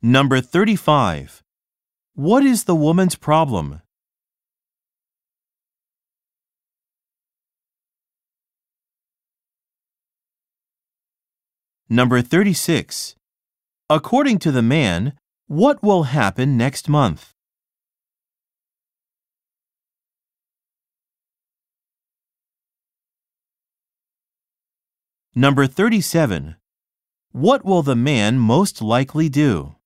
Number 35. What is the woman's problem? Number 36. According to the man, what will happen next month? Number 37. What will the man most likely do?